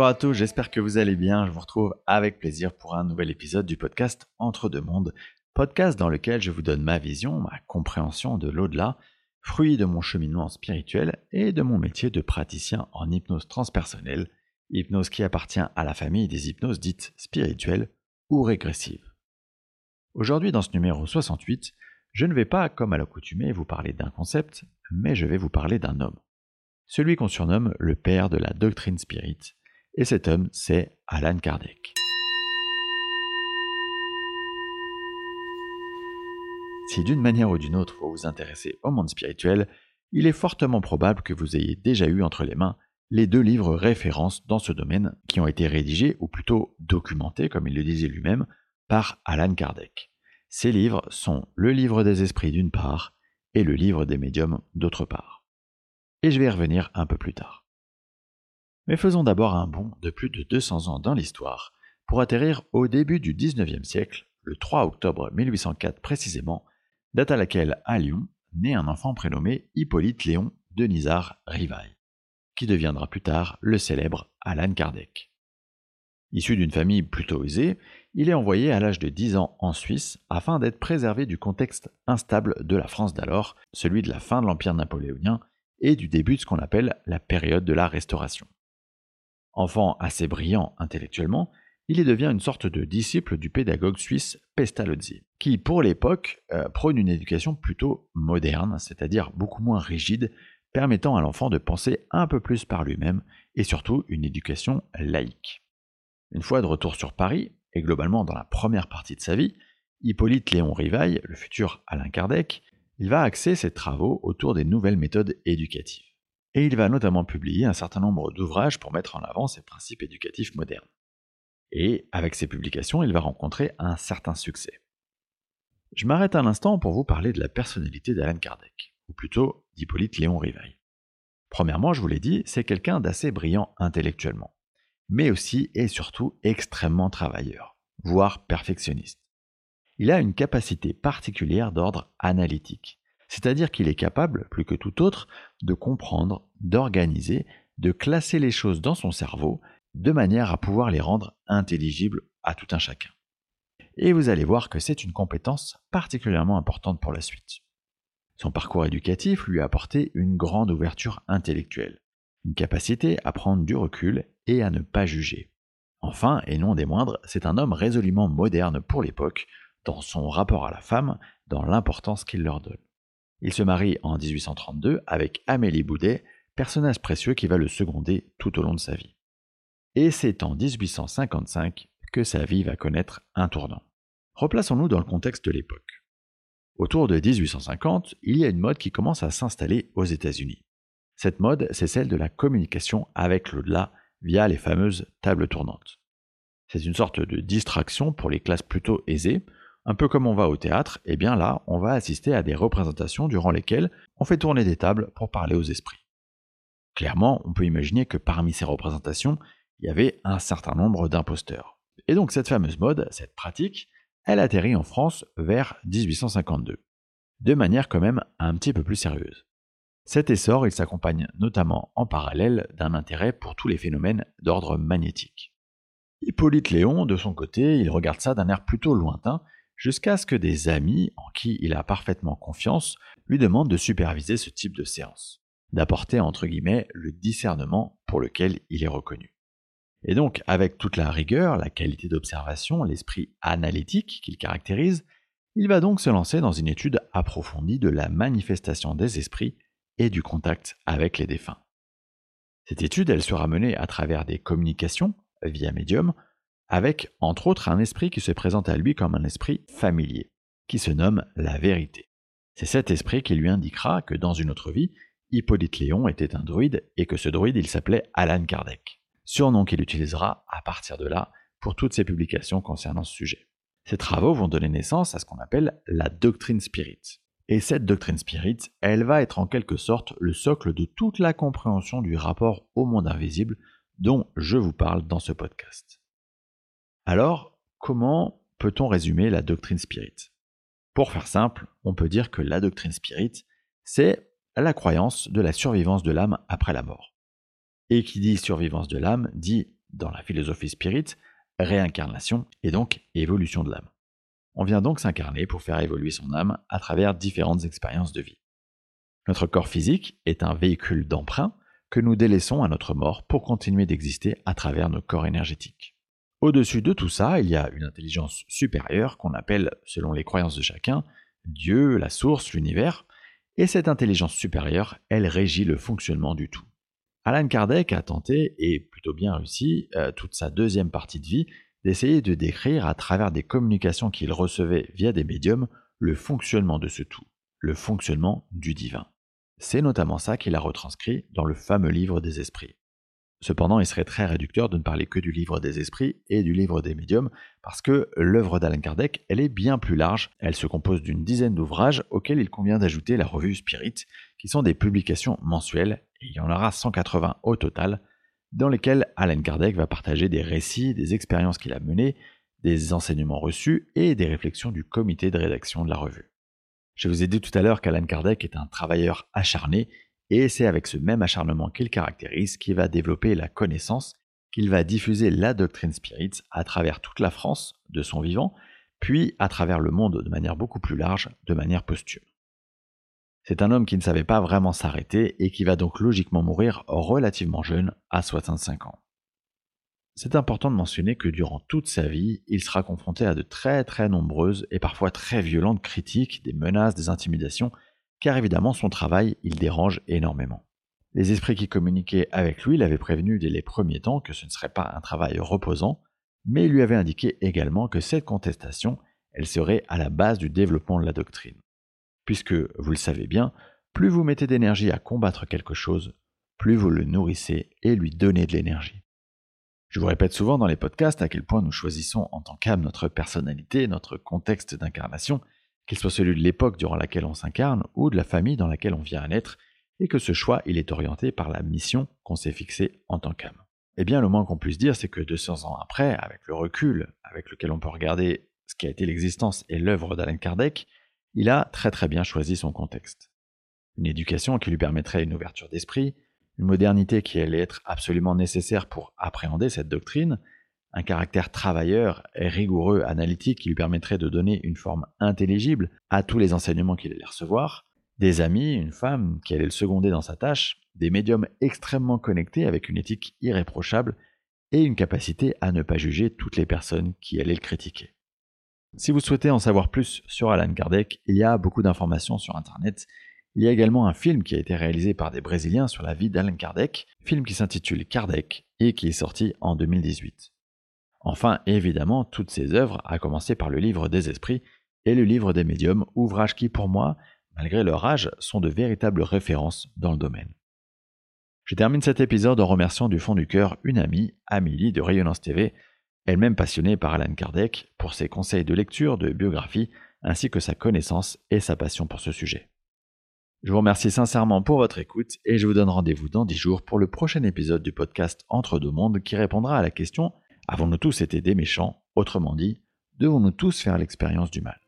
Bonjour à tous, j'espère que vous allez bien. Je vous retrouve avec plaisir pour un nouvel épisode du podcast Entre deux mondes, podcast dans lequel je vous donne ma vision, ma compréhension de l'au-delà, fruit de mon cheminement spirituel et de mon métier de praticien en hypnose transpersonnelle, hypnose qui appartient à la famille des hypnoses dites spirituelles ou régressives. Aujourd'hui, dans ce numéro 68, je ne vais pas, comme à l'accoutumée, vous parler d'un concept, mais je vais vous parler d'un homme. Celui qu'on surnomme le père de la doctrine spirit, et cet homme, c'est Alan Kardec. Si d'une manière ou d'une autre vous vous intéressez au monde spirituel, il est fortement probable que vous ayez déjà eu entre les mains les deux livres références dans ce domaine qui ont été rédigés, ou plutôt documentés, comme il le disait lui-même, par Alan Kardec. Ces livres sont le livre des esprits d'une part et le livre des médiums d'autre part. Et je vais y revenir un peu plus tard. Mais faisons d'abord un bond de plus de 200 ans dans l'histoire pour atterrir au début du XIXe siècle, le 3 octobre 1804 précisément, date à laquelle à Lyon naît un enfant prénommé Hippolyte Léon Denisard Rivaille, qui deviendra plus tard le célèbre Alan Kardec. Issu d'une famille plutôt aisée, il est envoyé à l'âge de 10 ans en Suisse afin d'être préservé du contexte instable de la France d'alors, celui de la fin de l'Empire napoléonien et du début de ce qu'on appelle la période de la Restauration. Enfant assez brillant intellectuellement, il y devient une sorte de disciple du pédagogue suisse Pestalozzi, qui pour l'époque euh, prône une éducation plutôt moderne, c'est-à-dire beaucoup moins rigide, permettant à l'enfant de penser un peu plus par lui-même, et surtout une éducation laïque. Une fois de retour sur Paris, et globalement dans la première partie de sa vie, Hippolyte Léon Rivaille, le futur Alain Kardec, il va axer ses travaux autour des nouvelles méthodes éducatives et il va notamment publier un certain nombre d'ouvrages pour mettre en avant ses principes éducatifs modernes. Et avec ces publications, il va rencontrer un certain succès. Je m'arrête un instant pour vous parler de la personnalité d'Alan Kardec, ou plutôt d'Hippolyte Léon Rivail. Premièrement, je vous l'ai dit, c'est quelqu'un d'assez brillant intellectuellement, mais aussi et surtout extrêmement travailleur, voire perfectionniste. Il a une capacité particulière d'ordre analytique, c'est-à-dire qu'il est capable, plus que tout autre, de comprendre, d'organiser, de classer les choses dans son cerveau, de manière à pouvoir les rendre intelligibles à tout un chacun. Et vous allez voir que c'est une compétence particulièrement importante pour la suite. Son parcours éducatif lui a apporté une grande ouverture intellectuelle, une capacité à prendre du recul et à ne pas juger. Enfin, et non des moindres, c'est un homme résolument moderne pour l'époque, dans son rapport à la femme, dans l'importance qu'il leur donne. Il se marie en 1832 avec Amélie Boudet, personnage précieux qui va le seconder tout au long de sa vie. Et c'est en 1855 que sa vie va connaître un tournant. Replaçons-nous dans le contexte de l'époque. Autour de 1850, il y a une mode qui commence à s'installer aux États-Unis. Cette mode, c'est celle de la communication avec l'au-delà via les fameuses tables tournantes. C'est une sorte de distraction pour les classes plutôt aisées, un peu comme on va au théâtre, et eh bien là, on va assister à des représentations durant lesquelles on fait tourner des tables pour parler aux esprits. Clairement, on peut imaginer que parmi ces représentations, il y avait un certain nombre d'imposteurs. Et donc cette fameuse mode, cette pratique, elle atterrit en France vers 1852, de manière quand même un petit peu plus sérieuse. Cet essor, il s'accompagne notamment en parallèle d'un intérêt pour tous les phénomènes d'ordre magnétique. Hippolyte Léon, de son côté, il regarde ça d'un air plutôt lointain jusqu'à ce que des amis, en qui il a parfaitement confiance, lui demandent de superviser ce type de séance, d'apporter entre guillemets le discernement pour lequel il est reconnu. Et donc, avec toute la rigueur, la qualité d'observation, l'esprit analytique qu'il caractérise, il va donc se lancer dans une étude approfondie de la manifestation des esprits et du contact avec les défunts. Cette étude, elle sera menée à travers des communications via médium avec entre autres un esprit qui se présente à lui comme un esprit familier, qui se nomme la vérité. C'est cet esprit qui lui indiquera que dans une autre vie, Hippolyte Léon était un druide et que ce druide il s'appelait Alan Kardec, surnom qu'il utilisera à partir de là pour toutes ses publications concernant ce sujet. Ces travaux vont donner naissance à ce qu'on appelle la doctrine spirit. Et cette doctrine spirit, elle va être en quelque sorte le socle de toute la compréhension du rapport au monde invisible dont je vous parle dans ce podcast. Alors, comment peut-on résumer la doctrine spirit? Pour faire simple, on peut dire que la doctrine spirit, c'est la croyance de la survivance de l'âme après la mort. Et qui dit survivance de l'âme dit, dans la philosophie spirit, réincarnation et donc évolution de l'âme. On vient donc s'incarner pour faire évoluer son âme à travers différentes expériences de vie. Notre corps physique est un véhicule d'emprunt que nous délaissons à notre mort pour continuer d'exister à travers nos corps énergétiques. Au-dessus de tout ça, il y a une intelligence supérieure qu'on appelle, selon les croyances de chacun, Dieu, la source, l'univers, et cette intelligence supérieure, elle régit le fonctionnement du tout. Alan Kardec a tenté, et plutôt bien réussi, euh, toute sa deuxième partie de vie, d'essayer de décrire à travers des communications qu'il recevait via des médiums le fonctionnement de ce tout, le fonctionnement du divin. C'est notamment ça qu'il a retranscrit dans le fameux livre des esprits. Cependant, il serait très réducteur de ne parler que du livre des esprits et du livre des médiums, parce que l'œuvre d'Alan Kardec, elle est bien plus large, elle se compose d'une dizaine d'ouvrages auxquels il convient d'ajouter la revue Spirit, qui sont des publications mensuelles, et il y en aura 180 au total, dans lesquels Alan Kardec va partager des récits, des expériences qu'il a menées, des enseignements reçus et des réflexions du comité de rédaction de la revue. Je vous ai dit tout à l'heure qu'Alan Kardec est un travailleur acharné, et c'est avec ce même acharnement qu'il caractérise qu'il va développer la connaissance, qu'il va diffuser la doctrine spirit à travers toute la France de son vivant, puis à travers le monde de manière beaucoup plus large, de manière posthume. C'est un homme qui ne savait pas vraiment s'arrêter et qui va donc logiquement mourir relativement jeune, à 65 ans. C'est important de mentionner que durant toute sa vie, il sera confronté à de très très nombreuses et parfois très violentes critiques, des menaces, des intimidations, car évidemment son travail, il dérange énormément. Les esprits qui communiquaient avec lui l'avaient prévenu dès les premiers temps que ce ne serait pas un travail reposant, mais il lui avait indiqué également que cette contestation, elle serait à la base du développement de la doctrine puisque, vous le savez bien, plus vous mettez d'énergie à combattre quelque chose, plus vous le nourrissez et lui donnez de l'énergie. Je vous répète souvent dans les podcasts à quel point nous choisissons en tant qu'âme notre personnalité, notre contexte d'incarnation, qu'il soit celui de l'époque durant laquelle on s'incarne ou de la famille dans laquelle on vient à naître, et que ce choix est orienté par la mission qu'on s'est fixée en tant qu'âme. Eh bien, le moins qu'on puisse dire, c'est que 200 ans après, avec le recul avec lequel on peut regarder ce qui a été l'existence et l'œuvre d'Alain Kardec, il a très très bien choisi son contexte. Une éducation qui lui permettrait une ouverture d'esprit, une modernité qui allait être absolument nécessaire pour appréhender cette doctrine, un caractère travailleur rigoureux, analytique qui lui permettrait de donner une forme intelligible à tous les enseignements qu'il allait recevoir, des amis, une femme qui allait le seconder dans sa tâche, des médiums extrêmement connectés avec une éthique irréprochable et une capacité à ne pas juger toutes les personnes qui allaient le critiquer. Si vous souhaitez en savoir plus sur Alan Kardec, il y a beaucoup d'informations sur Internet. Il y a également un film qui a été réalisé par des Brésiliens sur la vie d'Alan Kardec, film qui s'intitule Kardec et qui est sorti en 2018. Enfin, évidemment, toutes ces œuvres, à commencer par le livre des esprits et le livre des médiums, ouvrages qui, pour moi, malgré leur âge, sont de véritables références dans le domaine. Je termine cet épisode en remerciant du fond du cœur une amie, Amélie de Rayonnance TV, elle-même passionnée par Alan Kardec pour ses conseils de lecture, de biographie, ainsi que sa connaissance et sa passion pour ce sujet. Je vous remercie sincèrement pour votre écoute et je vous donne rendez-vous dans 10 jours pour le prochain épisode du podcast Entre deux mondes qui répondra à la question Avons-nous tous été des méchants Autrement dit, devons-nous tous faire l'expérience du mal?